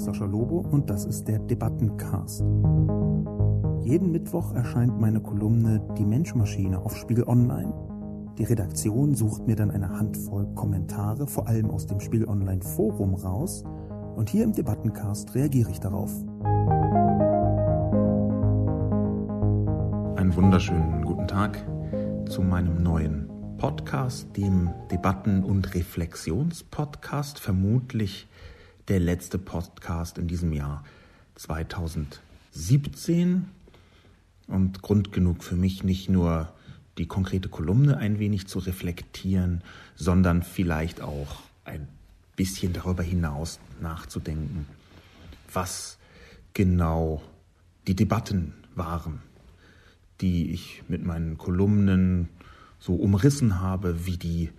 ist Sascha Lobo und das ist der Debattencast. Jeden Mittwoch erscheint meine Kolumne Die Menschmaschine auf Spiegel Online. Die Redaktion sucht mir dann eine Handvoll Kommentare, vor allem aus dem Spiegel Online Forum raus, und hier im Debattencast reagiere ich darauf. Einen wunderschönen guten Tag zu meinem neuen Podcast, dem Debatten- und Reflexionspodcast, vermutlich der letzte Podcast in diesem Jahr 2017 und Grund genug für mich nicht nur die konkrete Kolumne ein wenig zu reflektieren, sondern vielleicht auch ein bisschen darüber hinaus nachzudenken, was genau die Debatten waren, die ich mit meinen Kolumnen so umrissen habe, wie die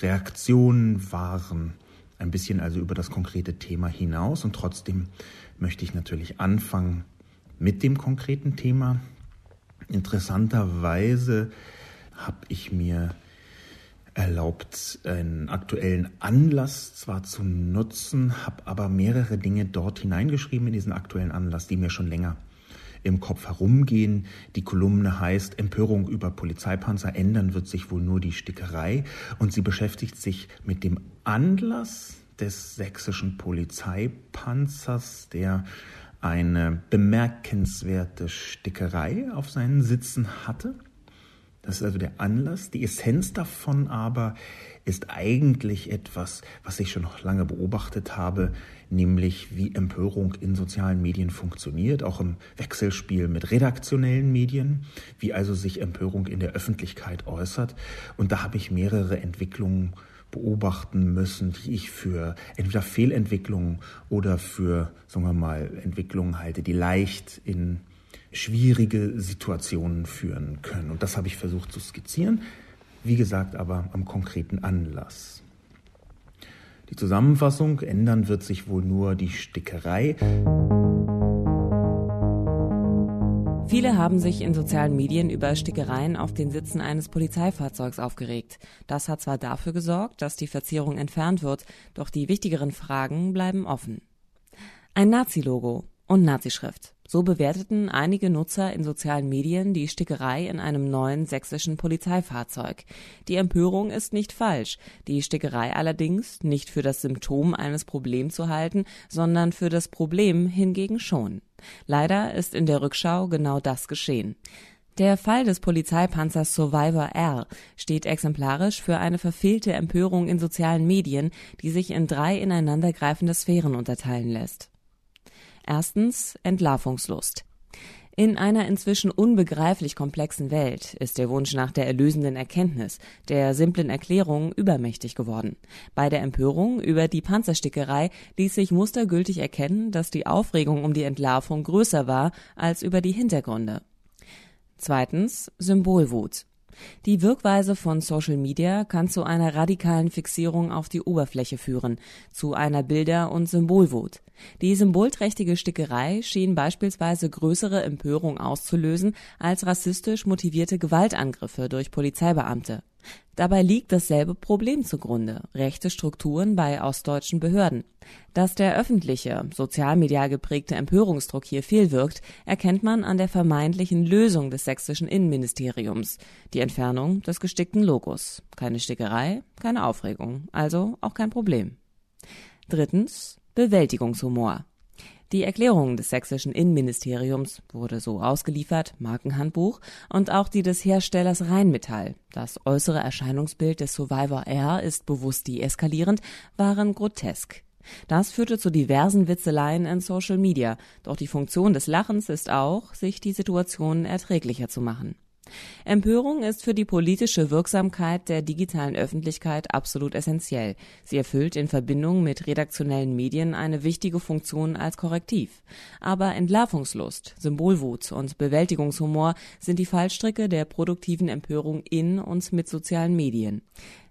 Reaktionen waren, ein bisschen also über das konkrete Thema hinaus. Und trotzdem möchte ich natürlich anfangen mit dem konkreten Thema. Interessanterweise habe ich mir erlaubt, einen aktuellen Anlass zwar zu nutzen, habe aber mehrere Dinge dort hineingeschrieben in diesen aktuellen Anlass, die mir schon länger im Kopf herumgehen. Die Kolumne heißt Empörung über Polizeipanzer. Ändern wird sich wohl nur die Stickerei. Und sie beschäftigt sich mit dem Anlass des sächsischen Polizeipanzers, der eine bemerkenswerte Stickerei auf seinen Sitzen hatte. Das ist also der Anlass. Die Essenz davon aber ist eigentlich etwas, was ich schon noch lange beobachtet habe, nämlich wie Empörung in sozialen Medien funktioniert, auch im Wechselspiel mit redaktionellen Medien, wie also sich Empörung in der Öffentlichkeit äußert. Und da habe ich mehrere Entwicklungen beobachten müssen, die ich für entweder Fehlentwicklungen oder für, sagen wir mal, Entwicklungen halte, die leicht in schwierige Situationen führen können. Und das habe ich versucht zu skizzieren, wie gesagt aber am konkreten Anlass. Die Zusammenfassung, ändern wird sich wohl nur die Stickerei. Viele haben sich in sozialen Medien über Stickereien auf den Sitzen eines Polizeifahrzeugs aufgeregt. Das hat zwar dafür gesorgt, dass die Verzierung entfernt wird, doch die wichtigeren Fragen bleiben offen. Ein Nazi-Logo und Nazischrift. So bewerteten einige Nutzer in sozialen Medien die Stickerei in einem neuen sächsischen Polizeifahrzeug. Die Empörung ist nicht falsch, die Stickerei allerdings nicht für das Symptom eines Problems zu halten, sondern für das Problem hingegen schon. Leider ist in der Rückschau genau das geschehen. Der Fall des Polizeipanzers Survivor R steht exemplarisch für eine verfehlte Empörung in sozialen Medien, die sich in drei ineinandergreifende Sphären unterteilen lässt. Erstens Entlarvungslust. In einer inzwischen unbegreiflich komplexen Welt ist der Wunsch nach der erlösenden Erkenntnis, der simplen Erklärung übermächtig geworden. Bei der Empörung über die Panzerstickerei ließ sich mustergültig erkennen, dass die Aufregung um die Entlarvung größer war als über die Hintergründe. Zweitens Symbolwut. Die Wirkweise von Social Media kann zu einer radikalen Fixierung auf die Oberfläche führen, zu einer Bilder- und Symbolwut. Die symbolträchtige Stickerei schien beispielsweise größere Empörung auszulösen als rassistisch motivierte Gewaltangriffe durch Polizeibeamte. Dabei liegt dasselbe Problem zugrunde, rechte Strukturen bei ostdeutschen Behörden. Dass der öffentliche, sozialmedial geprägte Empörungsdruck hier fehlwirkt, erkennt man an der vermeintlichen Lösung des sächsischen Innenministeriums, die Entfernung des gestickten Logos. Keine Stickerei, keine Aufregung, also auch kein Problem. Drittens Bewältigungshumor. Die Erklärung des sächsischen Innenministeriums wurde so ausgeliefert, Markenhandbuch, und auch die des Herstellers Rheinmetall, das äußere Erscheinungsbild des Survivor Air ist bewusst deeskalierend, waren grotesk. Das führte zu diversen Witzeleien in Social Media, doch die Funktion des Lachens ist auch, sich die Situation erträglicher zu machen. Empörung ist für die politische Wirksamkeit der digitalen Öffentlichkeit absolut essentiell. Sie erfüllt in Verbindung mit redaktionellen Medien eine wichtige Funktion als Korrektiv. Aber Entlarvungslust, Symbolwut und Bewältigungshumor sind die Fallstricke der produktiven Empörung in und mit sozialen Medien.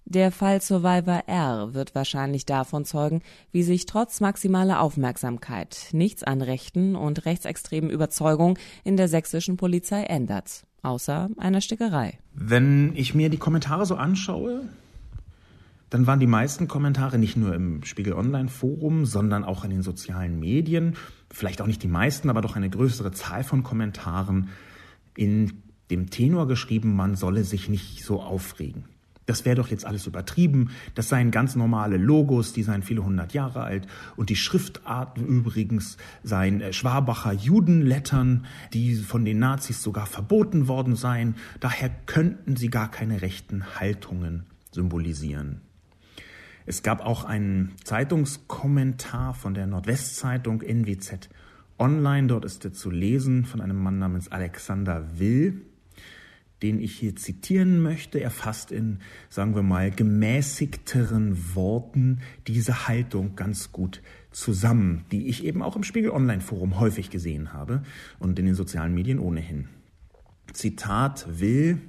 Der Fall Survivor R wird wahrscheinlich davon zeugen, wie sich trotz maximaler Aufmerksamkeit nichts an rechten und rechtsextremen Überzeugungen in der sächsischen Polizei ändert außer einer Stickerei. Wenn ich mir die Kommentare so anschaue, dann waren die meisten Kommentare nicht nur im Spiegel Online Forum, sondern auch in den sozialen Medien, vielleicht auch nicht die meisten, aber doch eine größere Zahl von Kommentaren in dem Tenor geschrieben, man solle sich nicht so aufregen. Das wäre doch jetzt alles übertrieben. Das seien ganz normale Logos, die seien viele hundert Jahre alt. Und die Schriftarten übrigens seien äh, Schwabacher Judenlettern, die von den Nazis sogar verboten worden seien. Daher könnten sie gar keine rechten Haltungen symbolisieren. Es gab auch einen Zeitungskommentar von der Nordwestzeitung NWZ Online. Dort ist er zu lesen von einem Mann namens Alexander Will den ich hier zitieren möchte. Er fasst in, sagen wir mal, gemäßigteren Worten diese Haltung ganz gut zusammen, die ich eben auch im Spiegel Online Forum häufig gesehen habe und in den sozialen Medien ohnehin. Zitat will,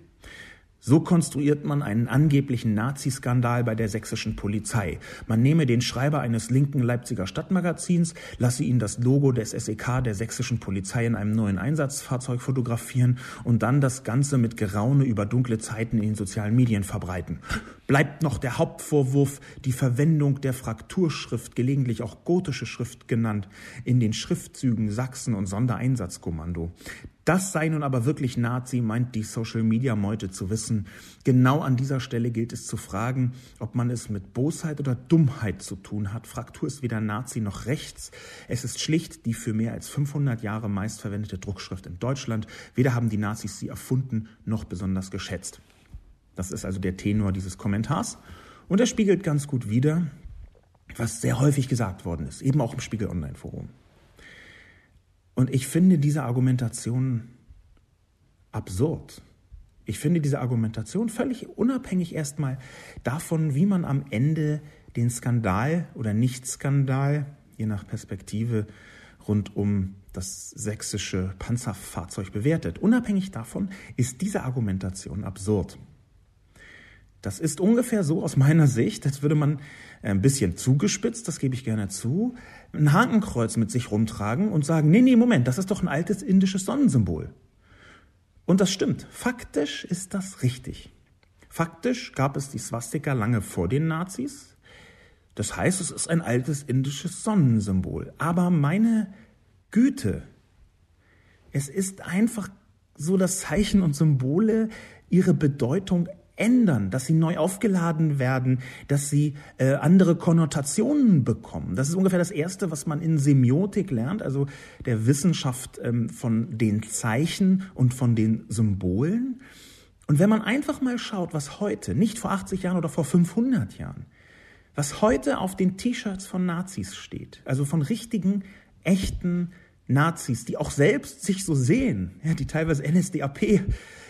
so konstruiert man einen angeblichen Naziskandal bei der sächsischen Polizei. Man nehme den Schreiber eines linken Leipziger Stadtmagazins, lasse ihn das Logo des SEK der sächsischen Polizei in einem neuen Einsatzfahrzeug fotografieren und dann das Ganze mit Geraune über dunkle Zeiten in den sozialen Medien verbreiten. Bleibt noch der Hauptvorwurf, die Verwendung der Frakturschrift, gelegentlich auch gotische Schrift genannt, in den Schriftzügen Sachsen und Sondereinsatzkommando. Das sei nun aber wirklich Nazi, meint die Social-Media-Meute zu wissen. Genau an dieser Stelle gilt es zu fragen, ob man es mit Bosheit oder Dummheit zu tun hat. Fraktur ist weder Nazi noch rechts. Es ist schlicht die für mehr als 500 Jahre meistverwendete Druckschrift in Deutschland. Weder haben die Nazis sie erfunden noch besonders geschätzt. Das ist also der Tenor dieses Kommentars. Und er spiegelt ganz gut wider, was sehr häufig gesagt worden ist, eben auch im Spiegel Online Forum. Und ich finde diese Argumentation absurd. Ich finde diese Argumentation völlig unabhängig erstmal davon, wie man am Ende den Skandal oder Nicht-Skandal, je nach Perspektive, rund um das sächsische Panzerfahrzeug bewertet. Unabhängig davon ist diese Argumentation absurd. Das ist ungefähr so aus meiner Sicht, als würde man ein bisschen zugespitzt, das gebe ich gerne zu, ein Hakenkreuz mit sich rumtragen und sagen, nee, nee, Moment, das ist doch ein altes indisches Sonnensymbol. Und das stimmt. Faktisch ist das richtig. Faktisch gab es die Swastika lange vor den Nazis. Das heißt, es ist ein altes indisches Sonnensymbol. Aber meine Güte, es ist einfach so, dass Zeichen und Symbole ihre Bedeutung ändern, dass sie neu aufgeladen werden, dass sie äh, andere Konnotationen bekommen. Das ist ungefähr das Erste, was man in Semiotik lernt, also der Wissenschaft ähm, von den Zeichen und von den Symbolen. Und wenn man einfach mal schaut, was heute, nicht vor 80 Jahren oder vor 500 Jahren, was heute auf den T-Shirts von Nazis steht, also von richtigen, echten Nazis, die auch selbst sich so sehen, ja, die teilweise NSDAP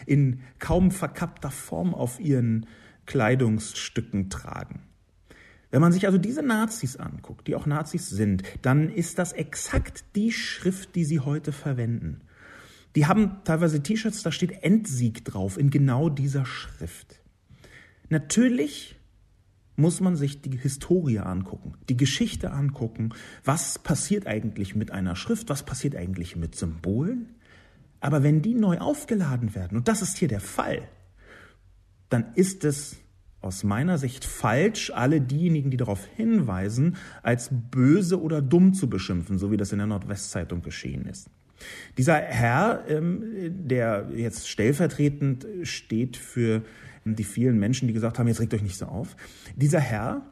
in kaum verkappter Form auf ihren Kleidungsstücken tragen. Wenn man sich also diese Nazis anguckt, die auch Nazis sind, dann ist das exakt die Schrift, die sie heute verwenden. Die haben teilweise T-Shirts, da steht Endsieg drauf in genau dieser Schrift. Natürlich muss man sich die Historie angucken, die Geschichte angucken, was passiert eigentlich mit einer Schrift, was passiert eigentlich mit Symbolen. Aber wenn die neu aufgeladen werden, und das ist hier der Fall, dann ist es aus meiner Sicht falsch, alle diejenigen, die darauf hinweisen, als böse oder dumm zu beschimpfen, so wie das in der Nordwestzeitung geschehen ist. Dieser Herr, ähm, der jetzt stellvertretend steht für die vielen Menschen, die gesagt haben, jetzt regt euch nicht so auf, dieser Herr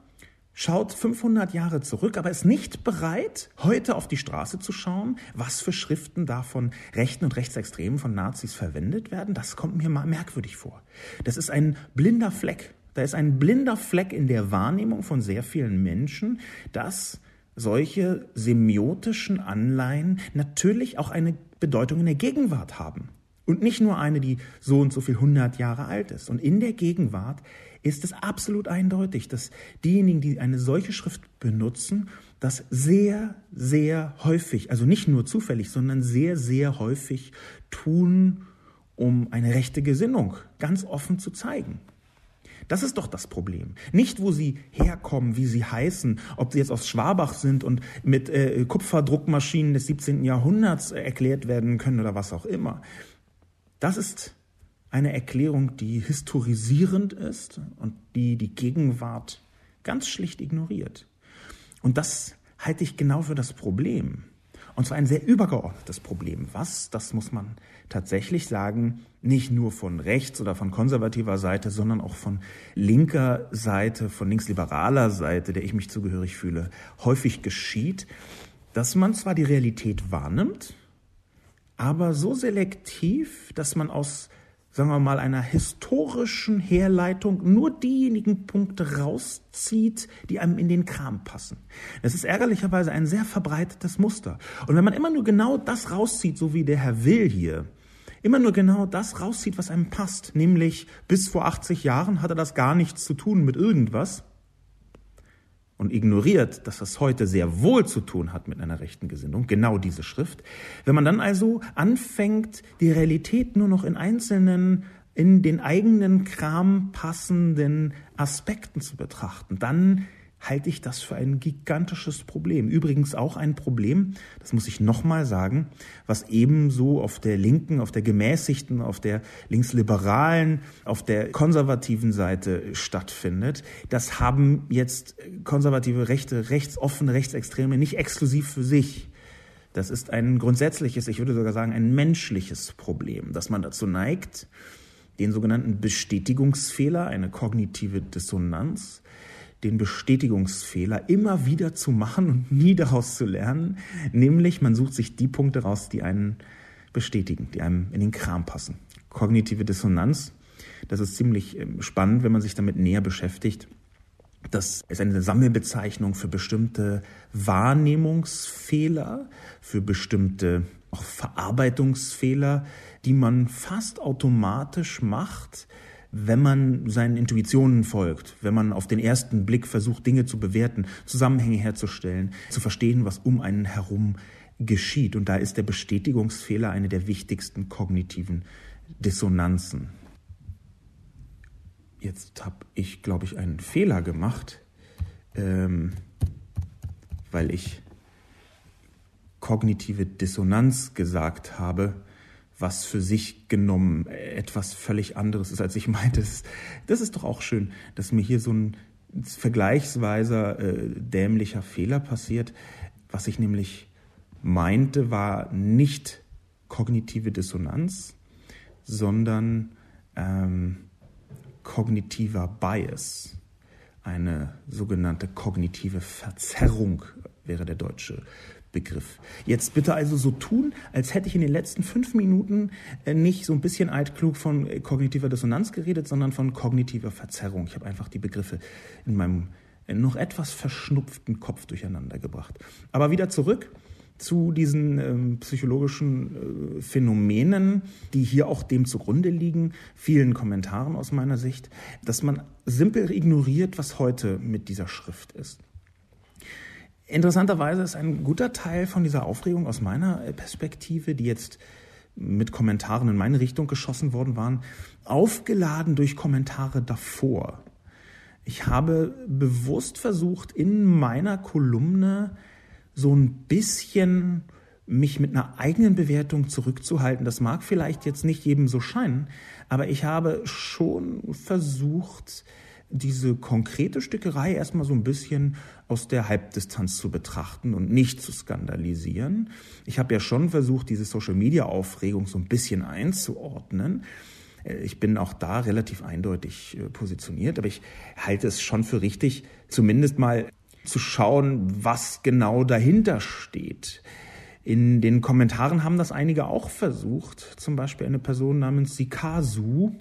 schaut 500 Jahre zurück, aber ist nicht bereit, heute auf die Straße zu schauen, was für Schriften da von Rechten und Rechtsextremen, von Nazis verwendet werden. Das kommt mir mal merkwürdig vor. Das ist ein blinder Fleck. Da ist ein blinder Fleck in der Wahrnehmung von sehr vielen Menschen, dass solche semiotischen Anleihen natürlich auch eine Bedeutung in der Gegenwart haben. Und nicht nur eine, die so und so viel hundert Jahre alt ist. Und in der Gegenwart ist es absolut eindeutig, dass diejenigen, die eine solche Schrift benutzen, das sehr, sehr häufig, also nicht nur zufällig, sondern sehr, sehr häufig tun, um eine rechte Gesinnung ganz offen zu zeigen. Das ist doch das Problem. Nicht, wo sie herkommen, wie sie heißen, ob sie jetzt aus Schwabach sind und mit äh, Kupferdruckmaschinen des 17. Jahrhunderts erklärt werden können oder was auch immer. Das ist eine Erklärung, die historisierend ist und die die Gegenwart ganz schlicht ignoriert. Und das halte ich genau für das Problem. Und zwar ein sehr übergeordnetes Problem, was, das muss man tatsächlich sagen, nicht nur von rechts oder von konservativer Seite, sondern auch von linker Seite, von linksliberaler Seite, der ich mich zugehörig fühle, häufig geschieht, dass man zwar die Realität wahrnimmt, aber so selektiv, dass man aus sagen wir mal, einer historischen Herleitung nur diejenigen Punkte rauszieht, die einem in den Kram passen. Das ist ärgerlicherweise ein sehr verbreitetes Muster. Und wenn man immer nur genau das rauszieht, so wie der Herr Will hier, immer nur genau das rauszieht, was einem passt, nämlich bis vor 80 Jahren hatte das gar nichts zu tun mit irgendwas, und ignoriert, dass das heute sehr wohl zu tun hat mit einer rechten Gesinnung, genau diese Schrift. Wenn man dann also anfängt, die Realität nur noch in einzelnen, in den eigenen Kram passenden Aspekten zu betrachten, dann halte ich das für ein gigantisches Problem. Übrigens auch ein Problem, das muss ich nochmal sagen, was ebenso auf der linken, auf der gemäßigten, auf der linksliberalen, auf der konservativen Seite stattfindet. Das haben jetzt konservative Rechte, rechtsoffene Rechtsextreme nicht exklusiv für sich. Das ist ein grundsätzliches, ich würde sogar sagen, ein menschliches Problem, dass man dazu neigt, den sogenannten Bestätigungsfehler, eine kognitive Dissonanz, den Bestätigungsfehler immer wieder zu machen und nie daraus zu lernen. Nämlich, man sucht sich die Punkte raus, die einen bestätigen, die einem in den Kram passen. Kognitive Dissonanz, das ist ziemlich ähm, spannend, wenn man sich damit näher beschäftigt. Das ist eine Sammelbezeichnung für bestimmte Wahrnehmungsfehler, für bestimmte auch Verarbeitungsfehler, die man fast automatisch macht, wenn man seinen Intuitionen folgt, wenn man auf den ersten Blick versucht, Dinge zu bewerten, Zusammenhänge herzustellen, zu verstehen, was um einen herum geschieht. Und da ist der Bestätigungsfehler eine der wichtigsten kognitiven Dissonanzen. Jetzt habe ich, glaube ich, einen Fehler gemacht, ähm, weil ich kognitive Dissonanz gesagt habe was für sich genommen etwas völlig anderes ist, als ich meinte. Das ist doch auch schön, dass mir hier so ein vergleichsweise äh, dämlicher Fehler passiert. Was ich nämlich meinte, war nicht kognitive Dissonanz, sondern ähm, kognitiver Bias. Eine sogenannte kognitive Verzerrung wäre der deutsche Begriff. Jetzt bitte also so tun, als hätte ich in den letzten fünf Minuten äh, nicht so ein bisschen altklug von äh, kognitiver Dissonanz geredet, sondern von kognitiver Verzerrung. Ich habe einfach die Begriffe in meinem äh, noch etwas verschnupften Kopf durcheinander gebracht. Aber wieder zurück zu diesen ähm, psychologischen äh, Phänomenen, die hier auch dem zugrunde liegen, vielen Kommentaren aus meiner Sicht, dass man simpel ignoriert, was heute mit dieser Schrift ist. Interessanterweise ist ein guter Teil von dieser Aufregung aus meiner Perspektive, die jetzt mit Kommentaren in meine Richtung geschossen worden waren, aufgeladen durch Kommentare davor. Ich habe bewusst versucht, in meiner Kolumne so ein bisschen mich mit einer eigenen Bewertung zurückzuhalten. Das mag vielleicht jetzt nicht jedem so scheinen, aber ich habe schon versucht, diese konkrete Stückerei erstmal so ein bisschen aus der Halbdistanz zu betrachten und nicht zu skandalisieren. Ich habe ja schon versucht, diese Social-Media-Aufregung so ein bisschen einzuordnen. Äh, ich bin auch da relativ eindeutig äh, positioniert, aber ich halte es schon für richtig, zumindest mal zu schauen, was genau dahinter steht. In den Kommentaren haben das einige auch versucht, zum Beispiel eine Person namens Sikasu.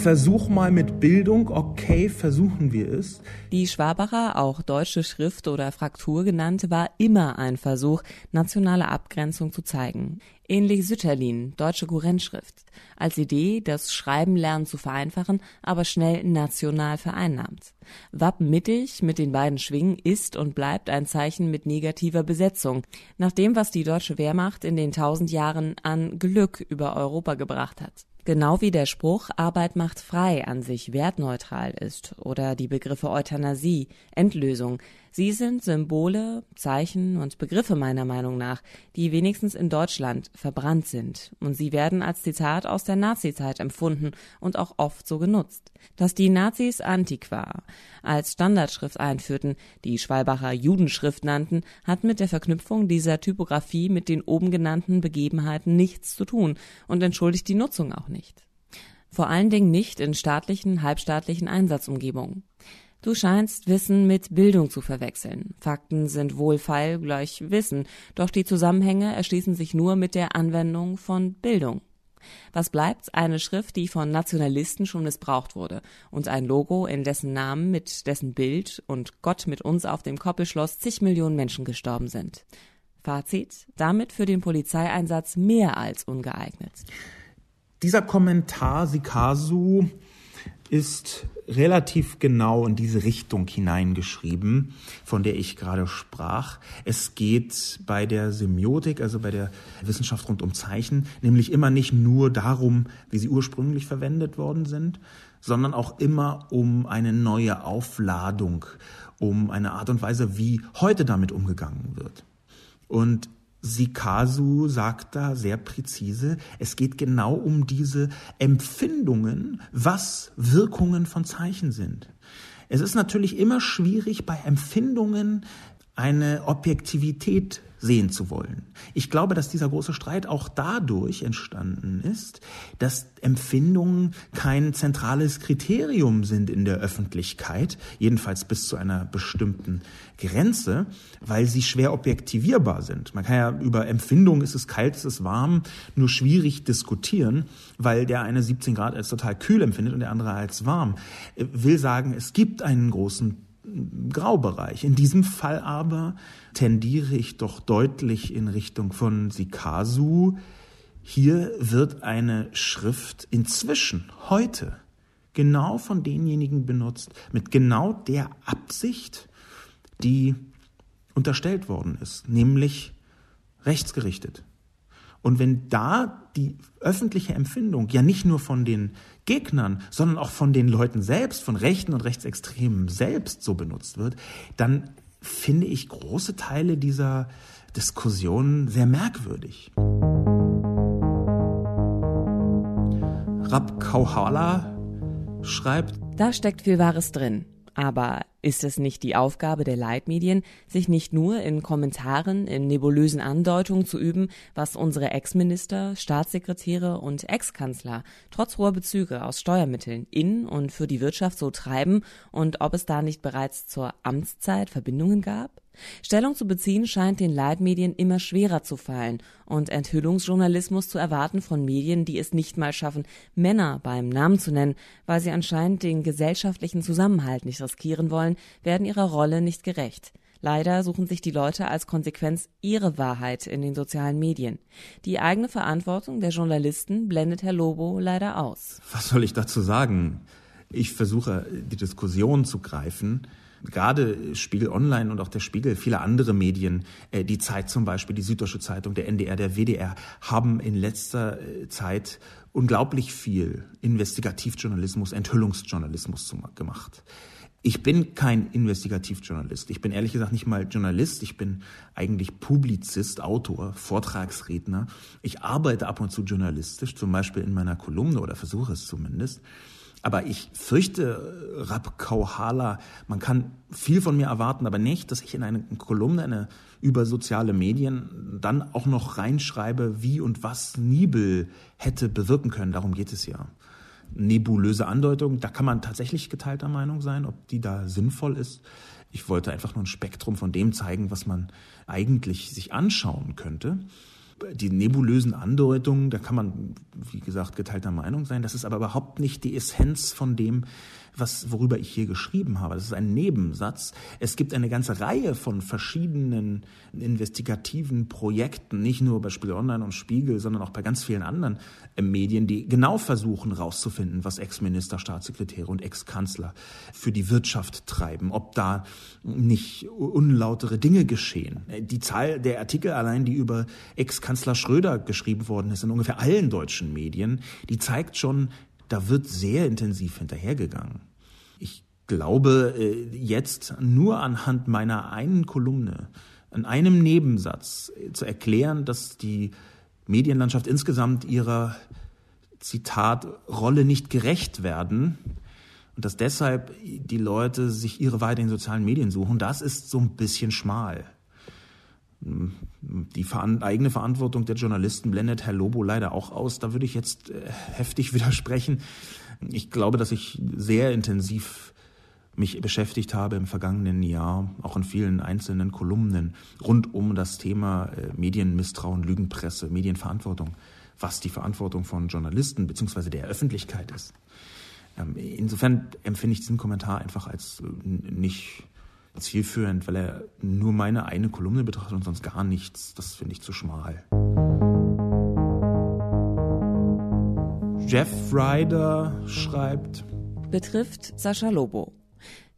Versuch mal mit Bildung, okay, versuchen wir es. Die Schwabacher, auch deutsche Schrift oder Fraktur genannt, war immer ein Versuch, nationale Abgrenzung zu zeigen. Ähnlich Sütterlin, deutsche Kurrentschrift, als Idee, das Schreibenlernen zu vereinfachen, aber schnell national vereinnahmt. Wappen mittig mit den beiden Schwingen ist und bleibt ein Zeichen mit negativer Besetzung, nach dem, was die deutsche Wehrmacht in den tausend Jahren an Glück über Europa gebracht hat. Genau wie der Spruch Arbeit macht frei an sich wertneutral ist oder die Begriffe Euthanasie, Endlösung, Sie sind Symbole, Zeichen und Begriffe meiner Meinung nach, die wenigstens in Deutschland verbrannt sind. Und sie werden als Zitat aus der Nazizeit empfunden und auch oft so genutzt. Dass die Nazis Antiqua als Standardschrift einführten, die Schwalbacher Judenschrift nannten, hat mit der Verknüpfung dieser Typografie mit den oben genannten Begebenheiten nichts zu tun und entschuldigt die Nutzung auch nicht. Vor allen Dingen nicht in staatlichen, halbstaatlichen Einsatzumgebungen. Du scheinst Wissen mit Bildung zu verwechseln. Fakten sind Wohlfeil gleich Wissen, doch die Zusammenhänge erschließen sich nur mit der Anwendung von Bildung. Was bleibt? Eine Schrift, die von Nationalisten schon missbraucht wurde und ein Logo, in dessen Namen mit dessen Bild und Gott mit uns auf dem Koppelschloss zig Millionen Menschen gestorben sind. Fazit, damit für den Polizeieinsatz mehr als ungeeignet. Dieser Kommentar Sikasu ist relativ genau in diese Richtung hineingeschrieben, von der ich gerade sprach. Es geht bei der Semiotik, also bei der Wissenschaft rund um Zeichen, nämlich immer nicht nur darum, wie sie ursprünglich verwendet worden sind, sondern auch immer um eine neue Aufladung, um eine Art und Weise, wie heute damit umgegangen wird. Und Sikasu sagt da sehr präzise, es geht genau um diese Empfindungen, was Wirkungen von Zeichen sind. Es ist natürlich immer schwierig, bei Empfindungen eine Objektivität sehen zu wollen. Ich glaube, dass dieser große Streit auch dadurch entstanden ist, dass Empfindungen kein zentrales Kriterium sind in der Öffentlichkeit, jedenfalls bis zu einer bestimmten Grenze, weil sie schwer objektivierbar sind. Man kann ja über Empfindungen, ist es kalt, ist es warm, nur schwierig diskutieren, weil der eine 17 Grad als total kühl empfindet und der andere als warm. Will sagen, es gibt einen großen Graubereich. In diesem Fall aber tendiere ich doch deutlich in Richtung von Sikasu. Hier wird eine Schrift inzwischen, heute, genau von denjenigen benutzt, mit genau der Absicht, die unterstellt worden ist, nämlich rechtsgerichtet. Und wenn da die öffentliche Empfindung ja nicht nur von den Gegnern, sondern auch von den Leuten selbst, von Rechten und Rechtsextremen selbst so benutzt wird, dann finde ich große Teile dieser Diskussion sehr merkwürdig. Rab Kauhala schreibt, da steckt viel Wahres drin. Aber ist es nicht die Aufgabe der Leitmedien, sich nicht nur in Kommentaren, in nebulösen Andeutungen zu üben, was unsere Ex-Minister, Staatssekretäre und Ex-Kanzler trotz hoher Bezüge aus Steuermitteln in und für die Wirtschaft so treiben und ob es da nicht bereits zur Amtszeit Verbindungen gab? Stellung zu beziehen scheint den Leitmedien immer schwerer zu fallen und Enthüllungsjournalismus zu erwarten von Medien, die es nicht mal schaffen, Männer beim Namen zu nennen, weil sie anscheinend den gesellschaftlichen Zusammenhalt nicht riskieren wollen, werden ihrer Rolle nicht gerecht. Leider suchen sich die Leute als Konsequenz ihre Wahrheit in den sozialen Medien. Die eigene Verantwortung der Journalisten blendet Herr Lobo leider aus. Was soll ich dazu sagen? Ich versuche, die Diskussion zu greifen gerade Spiegel Online und auch der Spiegel, viele andere Medien, äh, die Zeit zum Beispiel, die Süddeutsche Zeitung, der NDR, der WDR, haben in letzter äh, Zeit unglaublich viel Investigativjournalismus, Enthüllungsjournalismus gemacht. Ich bin kein Investigativjournalist. Ich bin ehrlich gesagt nicht mal Journalist. Ich bin eigentlich Publizist, Autor, Vortragsredner. Ich arbeite ab und zu journalistisch, zum Beispiel in meiner Kolumne oder versuche es zumindest. Aber ich fürchte, Rab Kauhala, man kann viel von mir erwarten, aber nicht, dass ich in eine Kolumne eine, über soziale Medien dann auch noch reinschreibe, wie und was Nibel hätte bewirken können. Darum geht es ja. Nebulöse Andeutung, da kann man tatsächlich geteilter Meinung sein, ob die da sinnvoll ist. Ich wollte einfach nur ein Spektrum von dem zeigen, was man eigentlich sich anschauen könnte die nebulösen Andeutungen, da kann man, wie gesagt, geteilter Meinung sein. Das ist aber überhaupt nicht die Essenz von dem, was, worüber ich hier geschrieben habe. Das ist ein Nebensatz. Es gibt eine ganze Reihe von verschiedenen investigativen Projekten, nicht nur bei Spiegel Online und Spiegel, sondern auch bei ganz vielen anderen äh, Medien, die genau versuchen herauszufinden, was Ex-Minister, Staatssekretäre und Ex-Kanzler für die Wirtschaft treiben, ob da nicht unlautere Dinge geschehen. Äh, die Zahl der Artikel allein, die über Ex-Kanzler Schröder geschrieben worden ist in ungefähr allen deutschen Medien, die zeigt schon, da wird sehr intensiv hinterhergegangen. Ich glaube äh, jetzt nur anhand meiner einen Kolumne, an einem Nebensatz zu erklären, dass die Medienlandschaft insgesamt ihrer Zitat Rolle nicht gerecht werden und dass deshalb die Leute sich ihre Weite in sozialen Medien suchen, das ist so ein bisschen schmal. Die eigene Verantwortung der Journalisten blendet Herr Lobo leider auch aus. Da würde ich jetzt äh, heftig widersprechen. Ich glaube, dass ich sehr intensiv mich beschäftigt habe im vergangenen Jahr, auch in vielen einzelnen Kolumnen rund um das Thema äh, Medienmisstrauen, Lügenpresse, Medienverantwortung, was die Verantwortung von Journalisten bzw. der Öffentlichkeit ist. Ähm, insofern empfinde ich diesen Kommentar einfach als äh, nicht zielführend, weil er nur meine eine Kolumne betrachtet und sonst gar nichts. Das finde ich zu schmal. Jeff Ryder schreibt. Betrifft Sascha Lobo.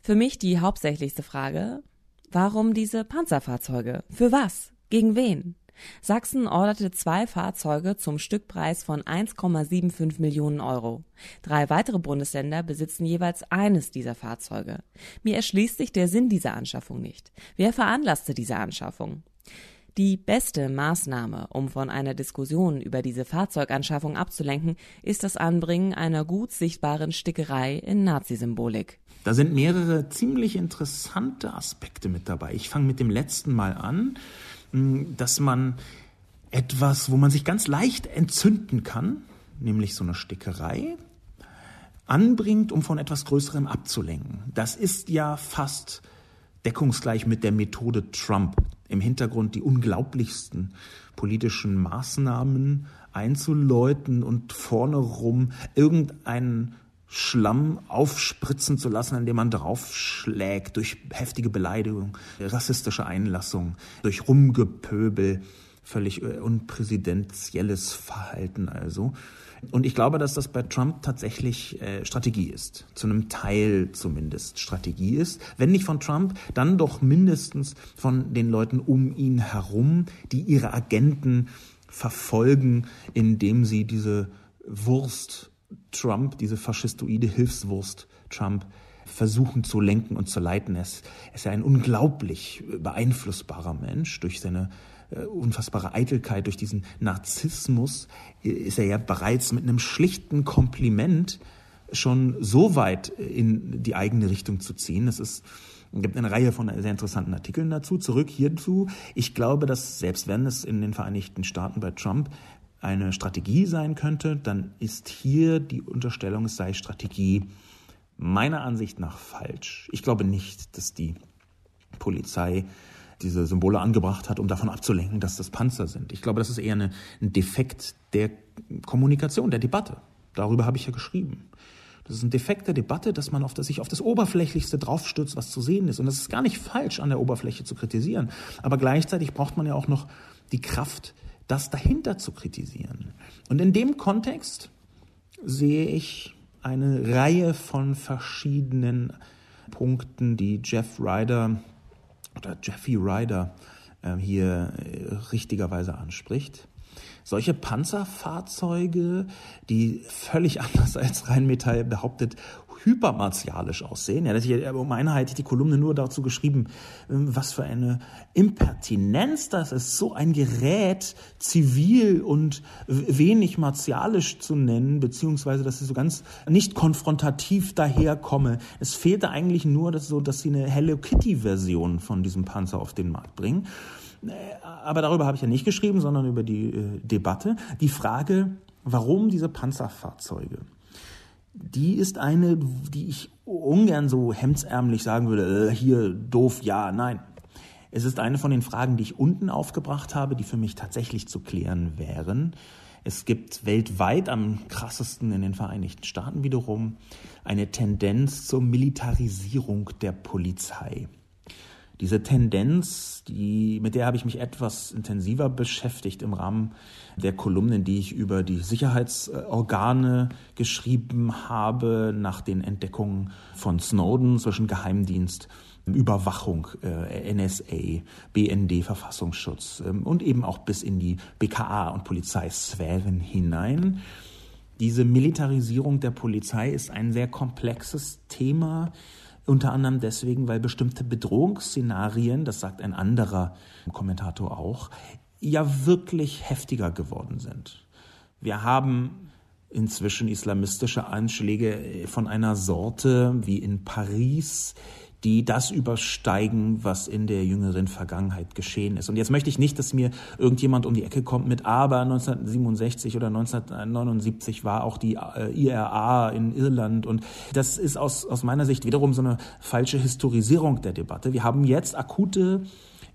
Für mich die hauptsächlichste Frage, warum diese Panzerfahrzeuge? Für was? Gegen wen? Sachsen orderte zwei Fahrzeuge zum Stückpreis von 1,75 Millionen Euro. Drei weitere Bundesländer besitzen jeweils eines dieser Fahrzeuge. Mir erschließt sich der Sinn dieser Anschaffung nicht. Wer veranlasste diese Anschaffung? Die beste Maßnahme, um von einer Diskussion über diese Fahrzeuganschaffung abzulenken, ist das Anbringen einer gut sichtbaren Stickerei in Nazisymbolik. Da sind mehrere ziemlich interessante Aspekte mit dabei. Ich fange mit dem letzten Mal an dass man etwas, wo man sich ganz leicht entzünden kann, nämlich so eine Stickerei, anbringt, um von etwas Größerem abzulenken. Das ist ja fast deckungsgleich mit der Methode Trump, im Hintergrund die unglaublichsten politischen Maßnahmen einzuläuten und vorne rum irgendeinen Schlamm aufspritzen zu lassen, indem man draufschlägt durch heftige Beleidigung, rassistische Einlassung, durch Rumgepöbel, völlig äh, unpräsidentielles Verhalten also. Und ich glaube, dass das bei Trump tatsächlich äh, Strategie ist. Zu einem Teil zumindest Strategie ist. Wenn nicht von Trump, dann doch mindestens von den Leuten um ihn herum, die ihre Agenten verfolgen, indem sie diese Wurst Trump, diese faschistoide Hilfswurst Trump, versuchen zu lenken und zu leiten. Er ist, ja ein unglaublich beeinflussbarer Mensch durch seine äh, unfassbare Eitelkeit, durch diesen Narzissmus ist er ja bereits mit einem schlichten Kompliment schon so weit in die eigene Richtung zu ziehen. Es ist es gibt eine Reihe von sehr interessanten Artikeln dazu. Zurück hierzu. Ich glaube, dass selbst wenn es in den Vereinigten Staaten bei Trump eine Strategie sein könnte, dann ist hier die Unterstellung, es sei Strategie meiner Ansicht nach falsch. Ich glaube nicht, dass die Polizei diese Symbole angebracht hat, um davon abzulenken, dass das Panzer sind. Ich glaube, das ist eher eine, ein Defekt der Kommunikation, der Debatte. Darüber habe ich ja geschrieben. Das ist ein Defekt der Debatte, dass man auf das, sich auf das Oberflächlichste draufstürzt, was zu sehen ist. Und das ist gar nicht falsch, an der Oberfläche zu kritisieren. Aber gleichzeitig braucht man ja auch noch die Kraft, das dahinter zu kritisieren. Und in dem Kontext sehe ich eine Reihe von verschiedenen Punkten, die Jeff Ryder oder Jeffy Ryder äh, hier äh, richtigerweise anspricht. Solche Panzerfahrzeuge, die völlig anders als Rheinmetall behauptet hypermartialisch aussehen. Ja, ich, um eine hatte ich die Kolumne nur dazu geschrieben, ähm, was für eine Impertinenz das ist, so ein Gerät zivil und wenig martialisch zu nennen, beziehungsweise dass sie so ganz nicht konfrontativ daherkomme. Es fehlte eigentlich nur, dass, so, dass sie eine Hello Kitty-Version von diesem Panzer auf den Markt bringen. Äh, aber darüber habe ich ja nicht geschrieben, sondern über die äh, Debatte. Die Frage, warum diese Panzerfahrzeuge? Die ist eine, die ich ungern so hemdsärmlich sagen würde, äh, hier doof, ja, nein. Es ist eine von den Fragen, die ich unten aufgebracht habe, die für mich tatsächlich zu klären wären. Es gibt weltweit am krassesten in den Vereinigten Staaten wiederum eine Tendenz zur Militarisierung der Polizei. Diese Tendenz, die, mit der habe ich mich etwas intensiver beschäftigt im Rahmen der Kolumnen, die ich über die Sicherheitsorgane geschrieben habe, nach den Entdeckungen von Snowden zwischen Geheimdienst, Überwachung, äh, NSA, BND, Verfassungsschutz ähm, und eben auch bis in die BKA und Polizeisphären hinein. Diese Militarisierung der Polizei ist ein sehr komplexes Thema Unter anderem deswegen, weil bestimmte Bedrohungsszenarien, das sagt ein anderer Kommentator auch, ja wirklich heftiger geworden sind. Wir haben inzwischen islamistische Anschläge von einer Sorte wie in Paris, die das übersteigen, was in der jüngeren Vergangenheit geschehen ist. Und jetzt möchte ich nicht, dass mir irgendjemand um die Ecke kommt mit aber 1967 oder 1979 war auch die äh, IRA in Irland und das ist aus, aus meiner Sicht wiederum so eine falsche Historisierung der Debatte. Wir haben jetzt akute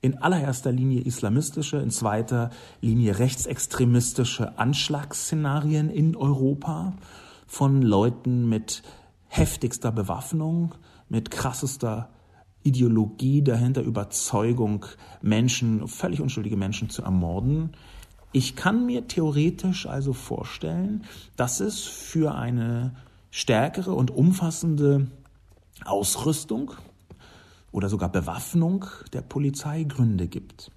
in allererster Linie islamistische, in zweiter Linie rechtsextremistische Anschlagsszenarien in Europa von Leuten mit heftigster Bewaffnung, mit krassester Ideologie dahinter, Überzeugung, Menschen, völlig unschuldige Menschen zu ermorden. Ich kann mir theoretisch also vorstellen, dass es für eine stärkere und umfassende Ausrüstung oder sogar Bewaffnung der Polizei Gründe gibt.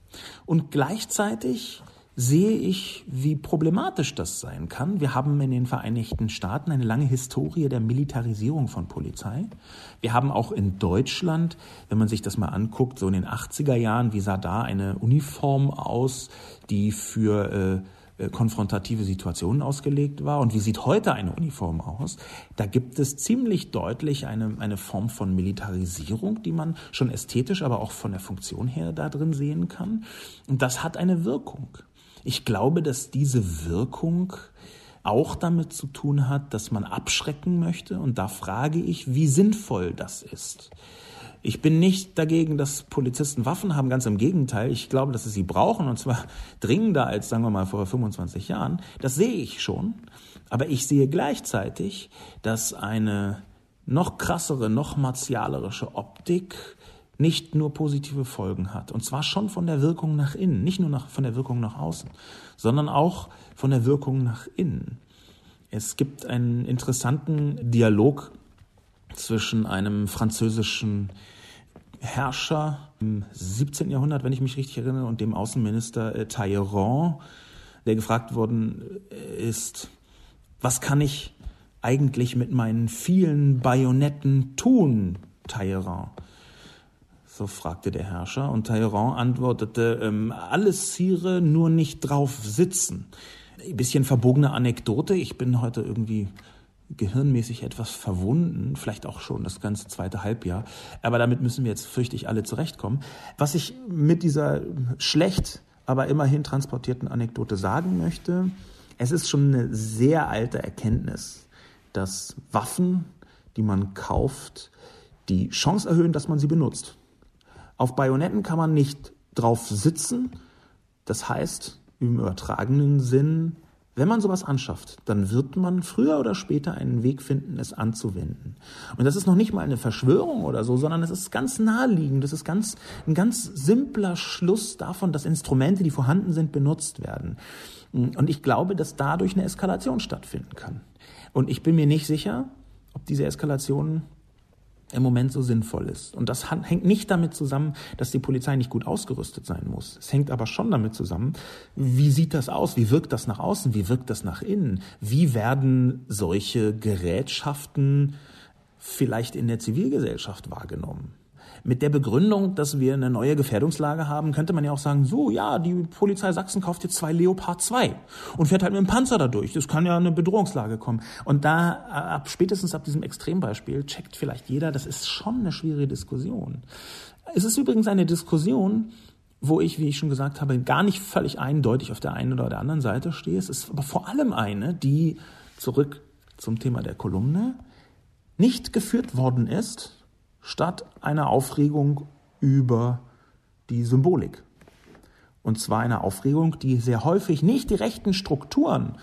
Und gleichzeitig sehe ich, wie problematisch das sein kann. Wir haben in den Vereinigten Staaten eine lange Historie der Militarisierung von Polizei. Wir haben auch in Deutschland, wenn man sich das mal anguckt, so in den 80er Jahren, wie sah da eine Uniform aus, die für äh, äh, konfrontative Situationen ausgelegt war und wie sieht heute eine Uniform aus, da gibt es ziemlich deutlich eine, eine Form von Militarisierung, die man schon ästhetisch, aber auch von der Funktion her da drin sehen kann. Und das hat eine Wirkung. Ich glaube, dass diese Wirkung auch damit zu tun hat, dass man abschrecken möchte. Und da frage ich, wie sinnvoll das ist. Ich bin nicht dagegen, dass Polizisten Waffen haben, ganz im Gegenteil. Ich glaube, dass sie sie brauchen und zwar dringender als, sagen wir mal, vor 25 Jahren. Das sehe ich schon. Aber ich sehe gleichzeitig, dass eine noch krassere, noch martialerische Optik nicht nur positive Folgen hat. Und zwar schon von der Wirkung nach innen, nicht nur nach, von der Wirkung nach außen, sondern auch von der Wirkung nach innen. Es gibt einen interessanten Dialog zwischen einem französischen Herrscher im 17. Jahrhundert, wenn ich mich richtig erinnere, und dem Außenminister äh, Talleyrand, der gefragt worden äh, ist, was kann ich eigentlich mit meinen vielen Bajonetten tun, Talleyrand? So fragte der Herrscher, und Talleyrand antwortete, ähm, alles Sire, nur nicht drauf sitzen. Ein bisschen verbogene Anekdote, ich bin heute irgendwie gehirnmäßig etwas verwunden, vielleicht auch schon das ganze zweite Halbjahr, aber damit müssen wir jetzt, fürchte ich, alle zurechtkommen. Was ich mit dieser schlecht, aber immerhin transportierten Anekdote sagen möchte, es ist schon eine sehr alte Erkenntnis, dass Waffen, die man kauft, die Chance erhöhen, dass man sie benutzt. Auf Bajonetten kann man nicht drauf sitzen. Das heißt, im übertragenen Sinn, wenn man sowas anschafft, dann wird man früher oder später einen Weg finden, es anzuwenden. Und das ist noch nicht mal eine Verschwörung oder so, sondern es ist ganz naheliegend. Das ist ganz, ein ganz simpler Schluss davon, dass Instrumente, die vorhanden sind, benutzt werden. Und ich glaube, dass dadurch eine Eskalation stattfinden kann. Und ich bin mir nicht sicher, ob diese Eskalation im Moment so sinnvoll ist. Und das hängt nicht damit zusammen, dass die Polizei nicht gut ausgerüstet sein muss. Es hängt aber schon damit zusammen, wie sieht das aus? Wie wirkt das nach außen? Wie wirkt das nach innen? Wie werden solche Gerätschaften vielleicht in der Zivilgesellschaft wahrgenommen? Mit der Begründung, dass wir eine neue Gefährdungslage haben, könnte man ja auch sagen, so, ja, die Polizei Sachsen kauft jetzt zwei Leopard 2 und fährt halt mit dem Panzer dadurch. Das kann ja eine Bedrohungslage kommen. Und da, ab, spätestens ab diesem Extrembeispiel, checkt vielleicht jeder, das ist schon eine schwierige Diskussion. Es ist übrigens eine Diskussion, wo ich, wie ich schon gesagt habe, gar nicht völlig eindeutig auf der einen oder der anderen Seite stehe. Es ist aber vor allem eine, die zurück zum Thema der Kolumne nicht geführt worden ist statt einer Aufregung über die Symbolik. Und zwar eine Aufregung, die sehr häufig nicht die rechten Strukturen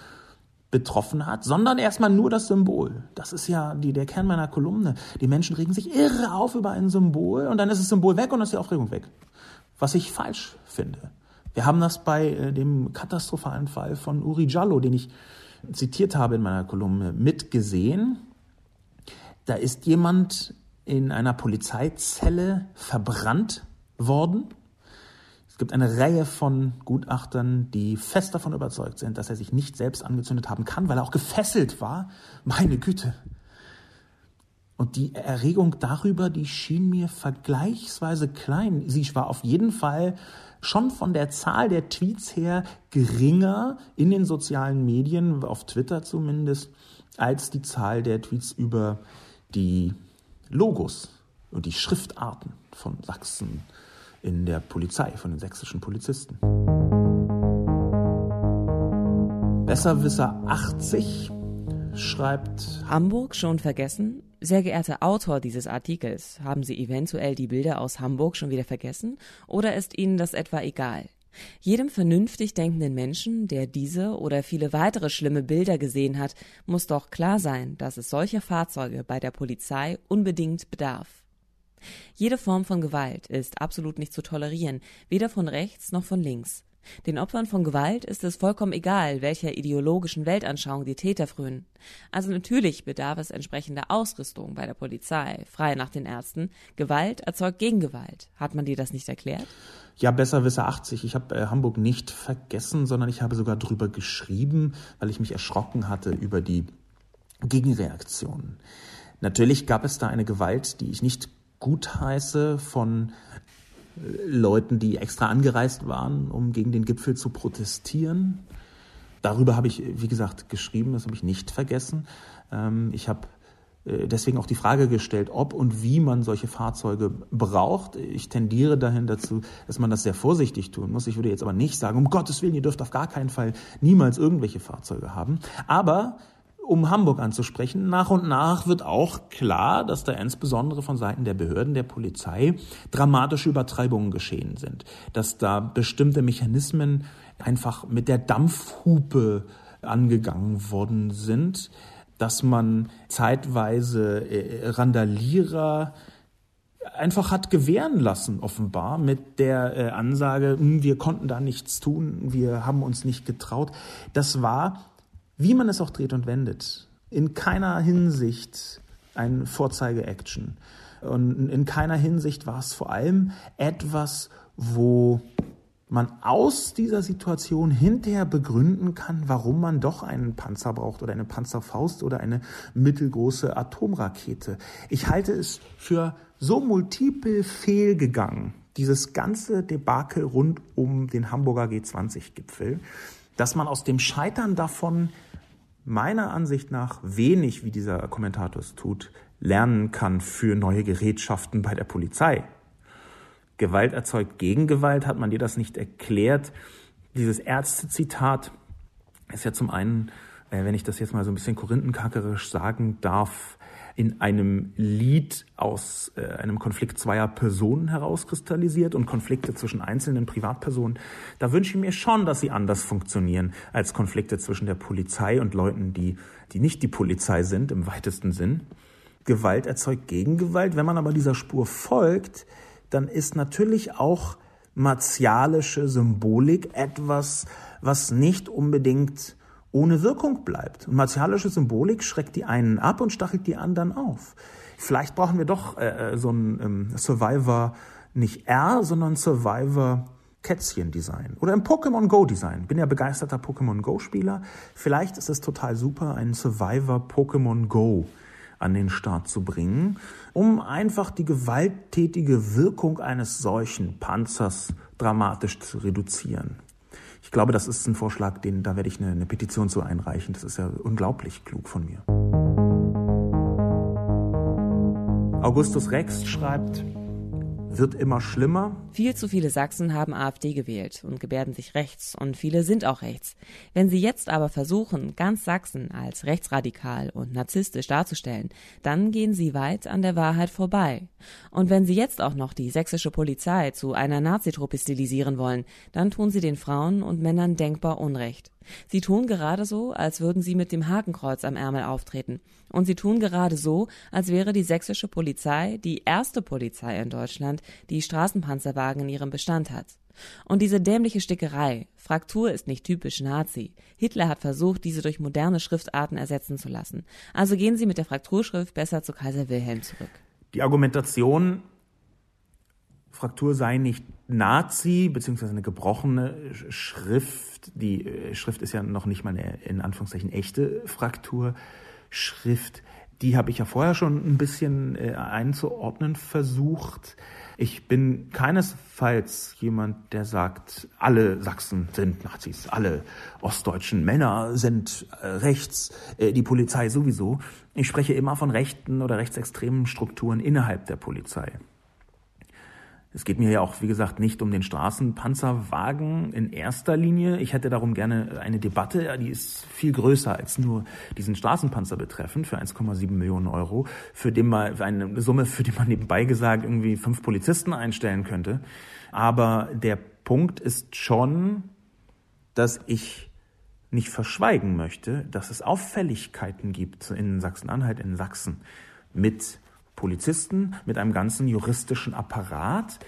betroffen hat, sondern erstmal nur das Symbol. Das ist ja die, der Kern meiner Kolumne. Die Menschen regen sich irre auf über ein Symbol und dann ist das Symbol weg und dann ist die Aufregung weg. Was ich falsch finde. Wir haben das bei äh, dem katastrophalen Fall von Uri Jallo, den ich zitiert habe in meiner Kolumne, mitgesehen. Da ist jemand in einer Polizeizelle verbrannt worden. Es gibt eine Reihe von Gutachtern, die fest davon überzeugt sind, dass er sich nicht selbst angezündet haben kann, weil er auch gefesselt war. Meine Güte. Und die Erregung darüber, die schien mir vergleichsweise klein. Sie war auf jeden Fall schon von der Zahl der Tweets her geringer in den sozialen Medien, auf Twitter zumindest, als die Zahl der Tweets über die Logos und die Schriftarten von Sachsen in der Polizei, von den sächsischen Polizisten. Besserwisser 80 schreibt Hamburg schon vergessen? Sehr geehrter Autor dieses Artikels, haben Sie eventuell die Bilder aus Hamburg schon wieder vergessen oder ist Ihnen das etwa egal? Jedem vernünftig denkenden Menschen, der diese oder viele weitere schlimme Bilder gesehen hat, muss doch klar sein, dass es solcher Fahrzeuge bei der Polizei unbedingt bedarf. Jede Form von Gewalt ist absolut nicht zu tolerieren, weder von rechts noch von links. Den Opfern von Gewalt ist es vollkommen egal, welcher ideologischen Weltanschauung die Täter frönen. Also natürlich bedarf es entsprechender Ausrüstung bei der Polizei, frei nach den Ärzten. Gewalt erzeugt Gegengewalt. Hat man dir das nicht erklärt? Ja, besser wisse 80. Ich habe äh, Hamburg nicht vergessen, sondern ich habe sogar drüber geschrieben, weil ich mich erschrocken hatte über die Gegenreaktionen. Natürlich gab es da eine Gewalt, die ich nicht gutheiße von Leuten, die extra angereist waren, um gegen den Gipfel zu protestieren. Darüber habe ich, wie gesagt, geschrieben, das habe ich nicht vergessen. Ähm, ich habe äh, deswegen auch die Frage gestellt, ob und wie man solche Fahrzeuge braucht. Ich tendiere dahin dazu, dass man das sehr vorsichtig tun muss. Ich würde jetzt aber nicht sagen, um Gottes Willen, ihr dürft auf gar keinen Fall niemals irgendwelche Fahrzeuge haben. Aber um Hamburg anzusprechen. Nach und nach wird auch klar, dass da insbesondere von Seiten der Behörden, der Polizei dramatische Übertreibungen geschehen sind, dass da bestimmte Mechanismen einfach mit der Dampfhupe angegangen worden sind, dass man zeitweise äh, Randalierer einfach hat gewähren lassen, offenbar, mit der äh, Ansage, hm, wir konnten da nichts tun, wir haben uns nicht getraut. Das war wie man es auch dreht und wendet, in keiner Hinsicht ein Vorzeige-Action. Und in keiner Hinsicht war es vor allem etwas, wo man aus dieser Situation hinterher begründen kann, warum man doch einen Panzer braucht oder eine Panzerfaust oder eine mittelgroße Atomrakete. Ich halte es für so multiple fehlgegangen, dieses ganze Debakel rund um den Hamburger G20-Gipfel, dass man aus dem Scheitern davon meiner Ansicht nach wenig, wie dieser Kommentator es tut, lernen kann für neue Gerätschaften bei der Polizei. Gewalt erzeugt Gegengewalt, hat man dir das nicht erklärt? Dieses Ärztezitat ist ja zum einen, äh, wenn ich das jetzt mal so ein bisschen korinthenkackerisch sagen darf, in einem Lied aus äh, einem Konflikt zweier Personen herauskristallisiert und Konflikte zwischen einzelnen Privatpersonen. Da wünsche ich mir schon, dass sie anders funktionieren als Konflikte zwischen der Polizei und Leuten, die, die nicht die Polizei sind im weitesten Sinn. Gewalt erzeugt Gegengewalt. Wenn man aber dieser Spur folgt, dann ist natürlich auch martialische Symbolik etwas, was nicht unbedingt ohne Wirkung bleibt. Und martialische Symbolik schreckt die einen ab und stachelt die anderen auf. Vielleicht brauchen wir doch äh, äh so ein ähm, Survivor nicht R, sondern Survivor Kätzchen-Design oder im Pokémon Go-Design. Bin ja begeisterter Pokémon Go-Spieler. Vielleicht ist es total super, einen Survivor Pokémon Go an den Start zu bringen, um einfach die gewalttätige Wirkung eines solchen Panzers dramatisch zu reduzieren. Ich glaube, das ist ein Vorschlag, den, da werde ich eine, eine Petition zu einreichen. Das ist ja unglaublich klug von mir. Augustus Rex schreibt, wird immer schlimmer. Viel zu viele Sachsen haben AfD gewählt und gebärden sich rechts und viele sind auch rechts. Wenn sie jetzt aber versuchen, ganz Sachsen als rechtsradikal und narzisstisch darzustellen, dann gehen sie weit an der Wahrheit vorbei. Und wenn sie jetzt auch noch die sächsische Polizei zu einer Nazitruppe stilisieren wollen, dann tun sie den Frauen und Männern denkbar Unrecht. Sie tun gerade so, als würden sie mit dem Hakenkreuz am Ärmel auftreten. Und sie tun gerade so, als wäre die sächsische Polizei die erste Polizei in Deutschland, die Straßenpanzerwagen in ihrem Bestand hat. Und diese dämliche Stickerei, Fraktur ist nicht typisch Nazi. Hitler hat versucht, diese durch moderne Schriftarten ersetzen zu lassen. Also gehen Sie mit der Frakturschrift besser zu Kaiser Wilhelm zurück. Die Argumentation Fraktur sei nicht Nazi, beziehungsweise eine gebrochene Schrift. Die äh, Schrift ist ja noch nicht mal eine, in Anführungszeichen, echte Frakturschrift. Die habe ich ja vorher schon ein bisschen äh, einzuordnen versucht. Ich bin keinesfalls jemand, der sagt, alle Sachsen sind Nazis, alle ostdeutschen Männer sind äh, rechts, die Polizei sowieso. Ich spreche immer von rechten oder rechtsextremen Strukturen innerhalb der Polizei. Es geht mir ja auch, wie gesagt, nicht um den Straßenpanzerwagen in erster Linie. Ich hätte darum gerne eine Debatte, die ist viel größer als nur diesen Straßenpanzer betreffend für 1,7 Millionen Euro, für den man, eine Summe, für die man nebenbei gesagt irgendwie fünf Polizisten einstellen könnte. Aber der Punkt ist schon, dass ich nicht verschweigen möchte, dass es Auffälligkeiten gibt in Sachsen-Anhalt, in Sachsen mit Polizisten mit einem ganzen juristischen Apparat,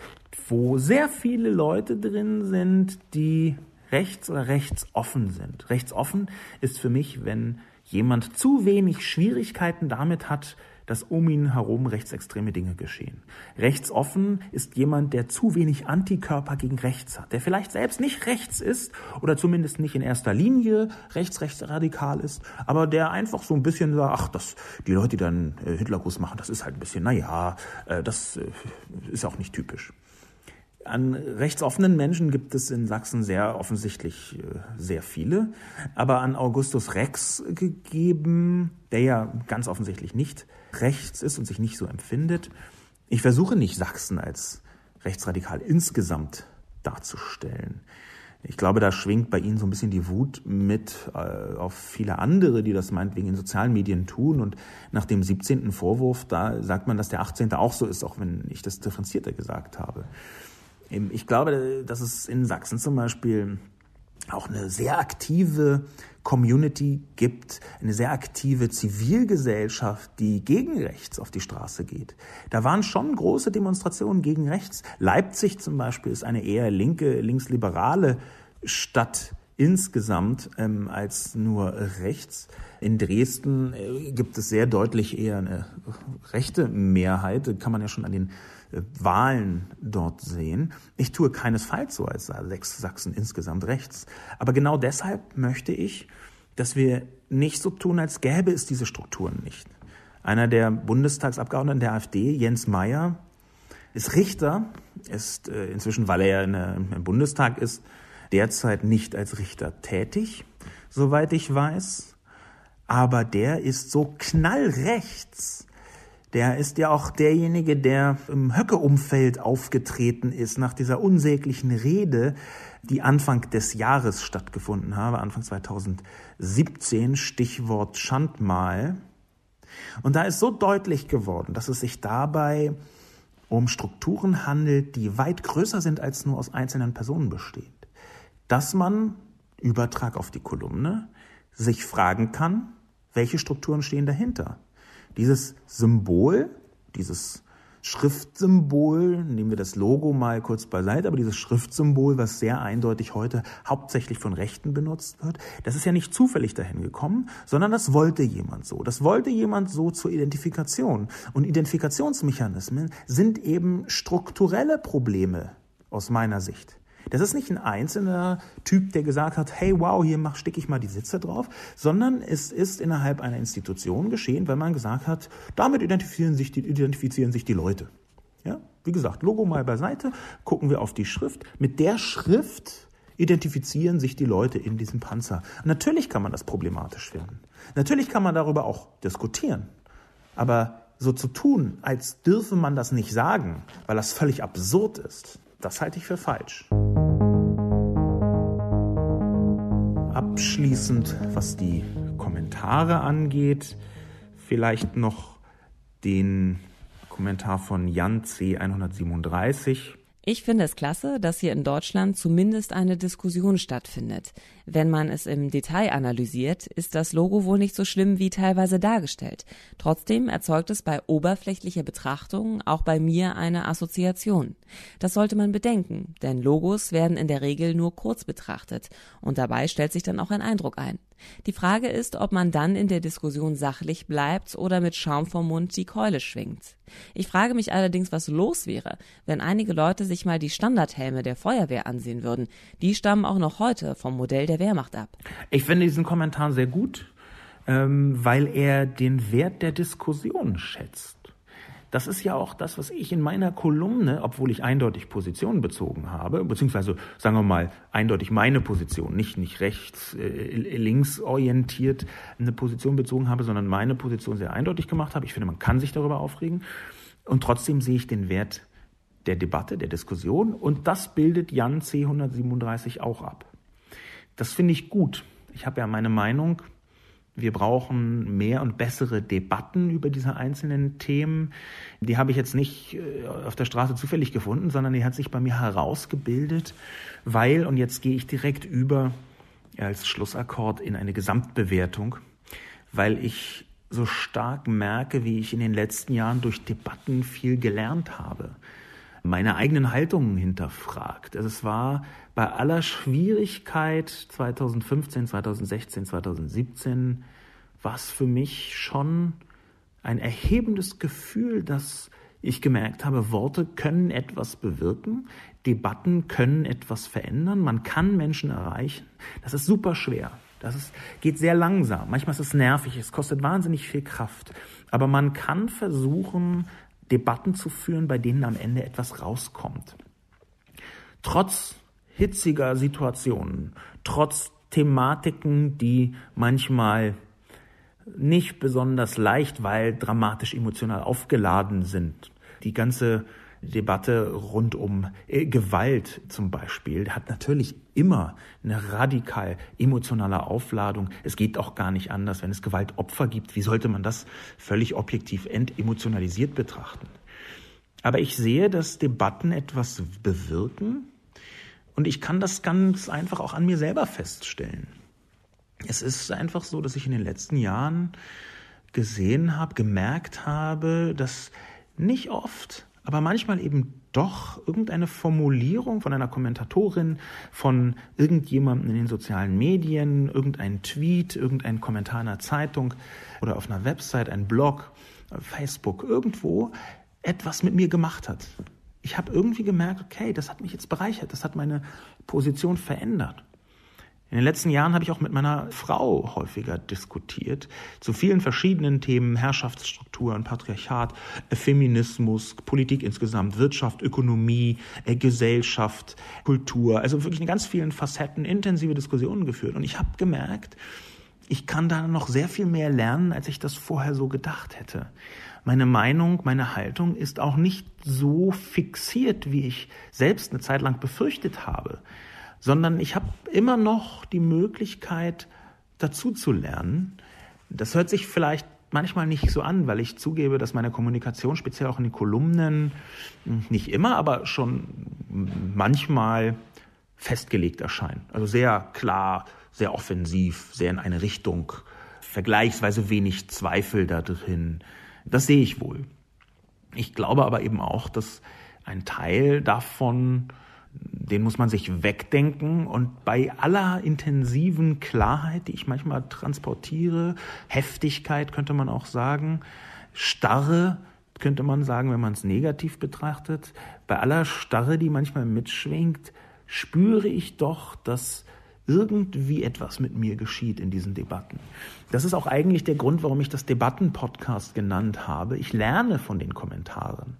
wo sehr viele Leute drin sind, die rechts oder rechtsoffen sind. Rechtsoffen ist für mich, wenn jemand zu wenig Schwierigkeiten damit hat, dass um ihn herum rechtsextreme Dinge geschehen. Rechtsoffen ist jemand, der zu wenig Antikörper gegen rechts hat, der vielleicht selbst nicht rechts ist oder zumindest nicht in erster Linie rechts-rechtsradikal ist, aber der einfach so ein bisschen sagt, ach, das, die Leute, die dann äh, Hitlergruß machen, das ist halt ein bisschen, naja, äh, das äh, ist auch nicht typisch. An rechtsoffenen Menschen gibt es in Sachsen sehr offensichtlich äh, sehr viele, aber an Augustus Rex gegeben, der ja ganz offensichtlich nicht rechts ist und sich nicht so empfindet. Ich versuche nicht Sachsen als rechtsradikal insgesamt darzustellen. Ich glaube, da schwingt bei Ihnen so ein bisschen die Wut mit äh, auf viele andere, die das meinetwegen in sozialen Medien tun. Und nach dem 17. Vorwurf, da sagt man, dass der 18. auch so ist, auch wenn ich das differenzierter gesagt habe. Ich glaube, dass es in Sachsen zum Beispiel auch eine sehr aktive Community gibt, eine sehr aktive Zivilgesellschaft, die gegen rechts auf die Straße geht. Da waren schon große Demonstrationen gegen rechts. Leipzig zum Beispiel ist eine eher linke, linksliberale Stadt insgesamt ähm, als nur rechts. In Dresden äh, gibt es sehr deutlich eher eine rechte Mehrheit, kann man ja schon an den äh, Wahlen dort sehen. Ich tue keinesfalls so, als sei Sachsen insgesamt rechts. Aber genau deshalb möchte ich, dass wir nicht so tun, als gäbe es diese Strukturen nicht. Einer der Bundestagsabgeordneten der AfD, Jens Meyer, ist Richter, ist äh, inzwischen, weil er ja im Bundestag ist, derzeit nicht als Richter tätig, soweit ich weiß. Aber der ist so knallrechts, der ist ja auch derjenige, der im Höcke-Umfeld aufgetreten ist nach dieser unsäglichen Rede, die Anfang des Jahres stattgefunden habe, Anfang 2017, Stichwort Schandmal. Und da ist so deutlich geworden, dass es sich dabei um Strukturen handelt, die weit größer sind als nur aus einzelnen Personen bestehen. Dass man, Übertrag auf die Kolumne, sich fragen kann, welche Strukturen stehen dahinter? Dieses Symbol, dieses Schriftsymbol, nehmen wir das Logo mal kurz beiseite, aber dieses Schriftsymbol, was sehr eindeutig heute hauptsächlich von Rechten benutzt wird, das ist ja nicht zufällig dahin gekommen, sondern das wollte jemand so. Das wollte jemand so zur Identifikation. Und Identifikationsmechanismen sind eben strukturelle Probleme aus meiner Sicht. Das ist nicht ein einzelner Typ, der gesagt hat, hey, wow, hier mach, ich mal die Sitze drauf, sondern es ist innerhalb einer Institution geschehen, weil man gesagt hat, damit identifizieren sich die, identifizieren sich die Leute. Ja? Wie gesagt, Logo mal beiseite, gucken wir auf die Schrift. Mit der Schrift identifizieren sich die Leute in diesem Panzer. Natürlich kann man das problematisch finden. Natürlich kann man darüber auch diskutieren. Aber so zu tun, als dürfe man das nicht sagen, weil das völlig absurd ist, das halte ich für falsch. Abschließend, was die Kommentare angeht, vielleicht noch den Kommentar von Jan C. 137. Ich finde es klasse, dass hier in Deutschland zumindest eine Diskussion stattfindet. Wenn man es im Detail analysiert, ist das Logo wohl nicht so schlimm wie teilweise dargestellt. Trotzdem erzeugt es bei oberflächlicher Betrachtung auch bei mir eine Assoziation. Das sollte man bedenken, denn Logos werden in der Regel nur kurz betrachtet und dabei stellt sich dann auch ein Eindruck ein. Die Frage ist, ob man dann in der Diskussion sachlich bleibt oder mit Schaum vom Mund die Keule schwingt. Ich frage mich allerdings, was los wäre, wenn einige Leute sich mal die Standardhelme der Feuerwehr ansehen würden. Die stammen auch noch heute vom Modell der Wehrmacht ab. Ich finde diesen Kommentar sehr gut. ähm, weil er den Wert der Diskussion schätzt. Das ist ja auch das, was ich in meiner Kolumne, obwohl ich eindeutig Position bezogen habe, beziehungsweise sagen wir mal eindeutig meine Position, nicht, nicht rechts, äh, links orientiert eine Position bezogen habe, sondern meine Position sehr eindeutig gemacht habe. Ich finde, man kann sich darüber aufregen. Und trotzdem sehe ich den Wert der Debatte, der Diskussion. Und das bildet Jan C. 137 auch ab. Das finde ich gut. Ich habe ja meine Meinung wir brauchen mehr und bessere Debatten über diese einzelnen Themen. Die habe ich jetzt nicht äh, auf der Straße zufällig gefunden, sondern die hat sich bei mir herausgebildet, weil, und jetzt gehe ich direkt über als Schlussakkord in eine Gesamtbewertung, weil ich so stark merke, wie ich in den letzten Jahren durch Debatten viel gelernt habe meine eigenen Haltungen hinterfragt. Also es war bei aller Schwierigkeit 2015, 2016, 2017 war es für mich schon ein erhebendes Gefühl, dass ich gemerkt habe, Worte können etwas bewirken, Debatten können etwas verändern, man kann Menschen erreichen. Das ist super schwer. Das ist, geht sehr langsam. Manchmal ist es nervig, es kostet wahnsinnig viel Kraft. Aber man kann versuchen, Debatten zu führen, bei denen am Ende etwas rauskommt. Trotz hitziger Situationen, trotz Thematiken, die manchmal nicht besonders leicht, weil dramatisch emotional aufgeladen sind. Die ganze Debatte rund um äh, Gewalt zum Beispiel hat natürlich immer eine radikal emotionale Aufladung. Es geht auch gar nicht anders, wenn es Gewaltopfer gibt. Wie sollte man das völlig objektiv entemotionalisiert betrachten? Aber ich sehe, dass Debatten etwas bewirken und ich kann das ganz einfach auch an mir selber feststellen. Es ist einfach so, dass ich in den letzten Jahren gesehen habe, gemerkt habe, dass nicht oft aber manchmal eben doch irgendeine Formulierung von einer Kommentatorin, von irgendjemandem in den sozialen Medien, irgendein Tweet, irgendein Kommentar in einer Zeitung oder auf einer Website, ein Blog, Facebook, irgendwo etwas mit mir gemacht hat. Ich habe irgendwie gemerkt, okay, das hat mich jetzt bereichert, das hat meine Position verändert. In den letzten Jahren habe ich auch mit meiner Frau häufiger diskutiert zu vielen verschiedenen Themen, Herrschaftsstrukturen, Patriarchat, Feminismus, Politik insgesamt, Wirtschaft, Ökonomie, äh, Gesellschaft, Kultur, also wirklich in ganz vielen Facetten intensive Diskussionen geführt. Und ich habe gemerkt, ich kann da noch sehr viel mehr lernen, als ich das vorher so gedacht hätte. Meine Meinung, meine Haltung ist auch nicht so fixiert, wie ich selbst eine Zeit lang befürchtet habe sondern ich habe immer noch die Möglichkeit, dazu zu lernen. Das hört sich vielleicht manchmal nicht so an, weil ich zugebe, dass meine Kommunikation, speziell auch in den Kolumnen, nicht immer, aber schon manchmal festgelegt erscheint. Also sehr klar, sehr offensiv, sehr in eine Richtung, vergleichsweise wenig Zweifel da drin. Das sehe ich wohl. Ich glaube aber eben auch, dass ein Teil davon den muss man sich wegdenken und bei aller intensiven Klarheit, die ich manchmal transportiere, Heftigkeit könnte man auch sagen, Starre könnte man sagen, wenn man es negativ betrachtet, bei aller Starre, die manchmal mitschwingt, spüre ich doch, dass irgendwie etwas mit mir geschieht in diesen Debatten. Das ist auch eigentlich der Grund, warum ich das Debatten-Podcast genannt habe. Ich lerne von den Kommentaren.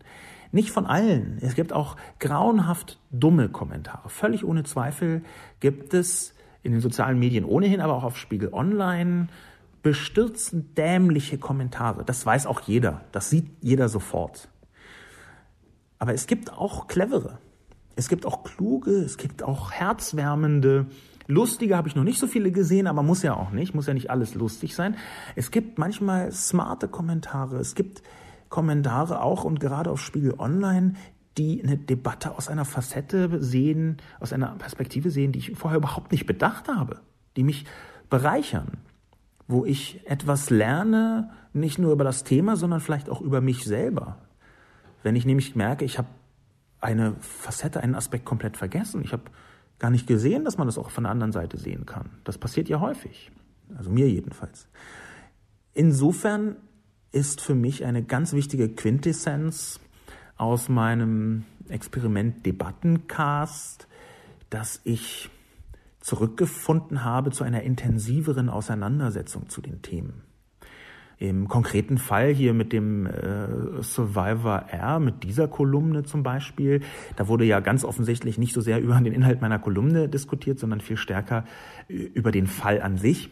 Nicht von allen. Es gibt auch grauenhaft dumme Kommentare. Völlig ohne Zweifel gibt es in den sozialen Medien ohnehin, aber auch auf Spiegel Online bestürzend dämliche Kommentare. Das weiß auch jeder. Das sieht jeder sofort. Aber es gibt auch clevere. Es gibt auch kluge, es gibt auch herzwärmende, lustige habe ich noch nicht so viele gesehen, aber muss ja auch nicht, muss ja nicht alles lustig sein. Es gibt manchmal smarte Kommentare, es gibt Kommentare auch und gerade auf Spiegel Online, die eine Debatte aus einer Facette sehen, aus einer Perspektive sehen, die ich vorher überhaupt nicht bedacht habe, die mich bereichern, wo ich etwas lerne, nicht nur über das Thema, sondern vielleicht auch über mich selber. Wenn ich nämlich merke, ich habe eine Facette, einen Aspekt komplett vergessen, ich habe gar nicht gesehen, dass man das auch von der anderen Seite sehen kann. Das passiert ja häufig, also mir jedenfalls. Insofern ist für mich eine ganz wichtige Quintessenz aus meinem Experiment Debattencast, dass ich zurückgefunden habe zu einer intensiveren Auseinandersetzung zu den Themen. Im konkreten Fall hier mit dem äh, Survivor R, mit dieser Kolumne zum Beispiel, da wurde ja ganz offensichtlich nicht so sehr über den Inhalt meiner Kolumne diskutiert, sondern viel stärker über den Fall an sich,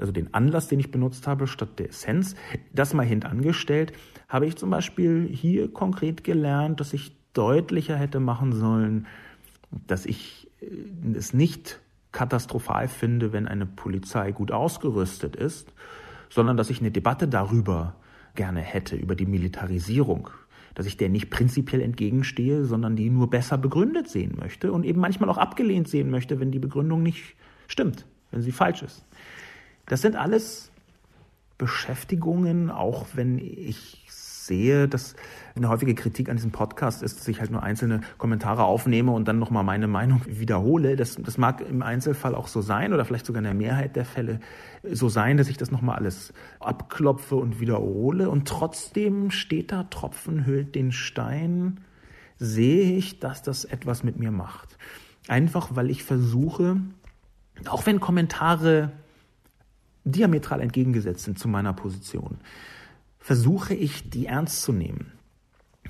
also den Anlass, den ich benutzt habe, statt der Essenz. Das mal hintangestellt, habe ich zum Beispiel hier konkret gelernt, dass ich deutlicher hätte machen sollen, dass ich äh, es nicht katastrophal finde, wenn eine Polizei gut ausgerüstet ist, sondern dass ich eine Debatte darüber gerne hätte, über die Militarisierung, dass ich der nicht prinzipiell entgegenstehe, sondern die nur besser begründet sehen möchte und eben manchmal auch abgelehnt sehen möchte, wenn die Begründung nicht stimmt, wenn sie falsch ist. Das sind alles Beschäftigungen, auch wenn ich sehe, dass eine häufige Kritik an diesem Podcast ist, dass ich halt nur einzelne Kommentare aufnehme und dann nochmal meine Meinung wiederhole. Das, das mag im Einzelfall auch so sein oder vielleicht sogar in der Mehrheit der Fälle so sein, dass ich das nochmal alles abklopfe und wiederhole. Und trotzdem steht da, Tropfen hüllt den Stein, sehe ich, dass das etwas mit mir macht. Einfach weil ich versuche, auch wenn Kommentare diametral entgegengesetzt sind zu meiner Position, versuche ich, die ernst zu nehmen.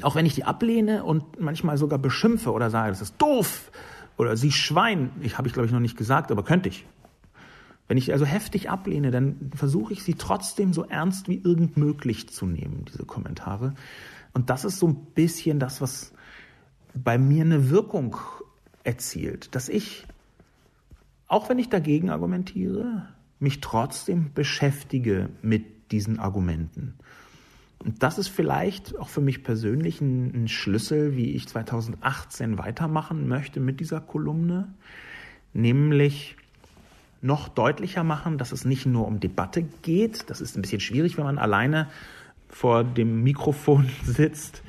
Auch wenn ich die ablehne und manchmal sogar beschimpfe oder sage, das ist doof oder sie Schwein, ich habe ich glaube ich noch nicht gesagt, aber könnte ich. Wenn ich also heftig ablehne, dann versuche ich sie trotzdem so ernst wie irgend möglich zu nehmen, diese Kommentare. Und das ist so ein bisschen das, was bei mir eine Wirkung erzielt, dass ich, auch wenn ich dagegen argumentiere, mich trotzdem beschäftige mit diesen Argumenten. Und das ist vielleicht auch für mich persönlich ein, ein, Schlüssel, wie ich 2018 weitermachen möchte mit dieser Kolumne, nämlich noch deutlicher machen, dass es nicht nur um Debatte geht. Das ist ein bisschen schwierig, wenn man alleine vor dem Mikrofon sitzt,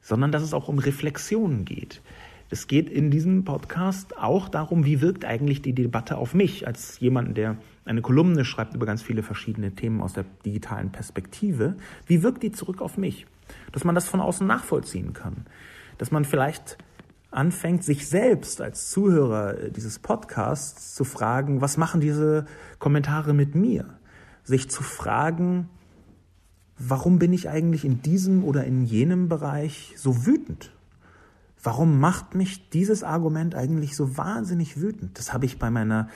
sondern dass es auch um Reflexionen geht. Es geht in diesem Podcast auch darum, wie wirkt eigentlich die Debatte auf mich als jemand, der eine Kolumne schreibt über ganz viele verschiedene Themen aus der digitalen Perspektive. Wie wirkt die zurück auf mich? Dass man das von außen nachvollziehen kann. Dass man vielleicht anfängt, sich selbst als Zuhörer dieses Podcasts zu fragen, was machen diese Kommentare mit mir? Sich zu fragen, warum bin ich eigentlich in diesem oder in jenem Bereich so wütend? Warum macht mich dieses Argument eigentlich so wahnsinnig wütend? Das habe ich bei meiner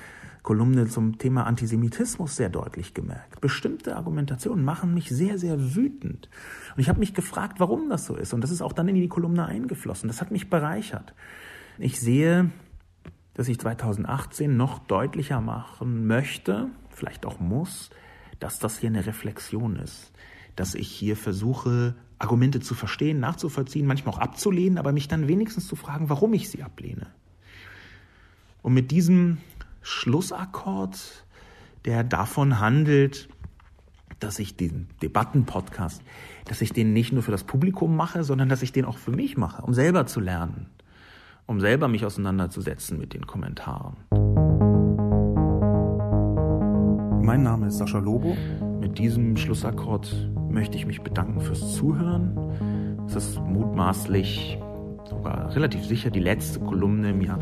Kolumne zum Thema Antisemitismus sehr deutlich gemerkt. Bestimmte Argumentationen machen mich sehr, sehr wütend. Und ich habe mich gefragt, warum das so ist. Und das ist auch dann in die Kolumne eingeflossen. Das hat mich bereichert. Ich sehe, dass ich 2018 noch deutlicher machen möchte, vielleicht auch muss, dass das hier eine Reflexion ist. Dass ich hier versuche, Argumente zu verstehen, nachzuvollziehen, manchmal auch abzulehnen, aber mich dann wenigstens zu fragen, warum ich sie ablehne. Und mit diesem Schlussakkord, der davon handelt, dass ich diesen Debattenpodcast, dass ich den nicht nur für das Publikum mache, sondern dass ich den auch für mich mache, um selber zu lernen, um selber mich auseinanderzusetzen mit den Kommentaren. Mein Name ist Sascha Lobo. Mit diesem Schlussakkord möchte ich mich bedanken fürs Zuhören. Es ist mutmaßlich, sogar relativ sicher, die letzte Kolumne im Jahr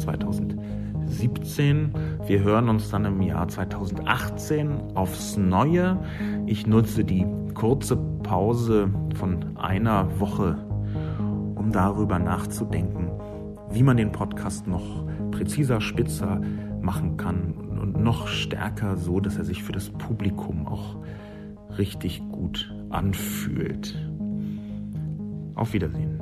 2017. Wir hören uns dann im Jahr 2018 aufs Neue. Ich nutze die kurze Pause von einer Woche, um darüber nachzudenken, wie man den Podcast noch präziser, spitzer machen kann und noch stärker so, dass er sich für das Publikum auch richtig gut anfühlt. Auf Wiedersehen.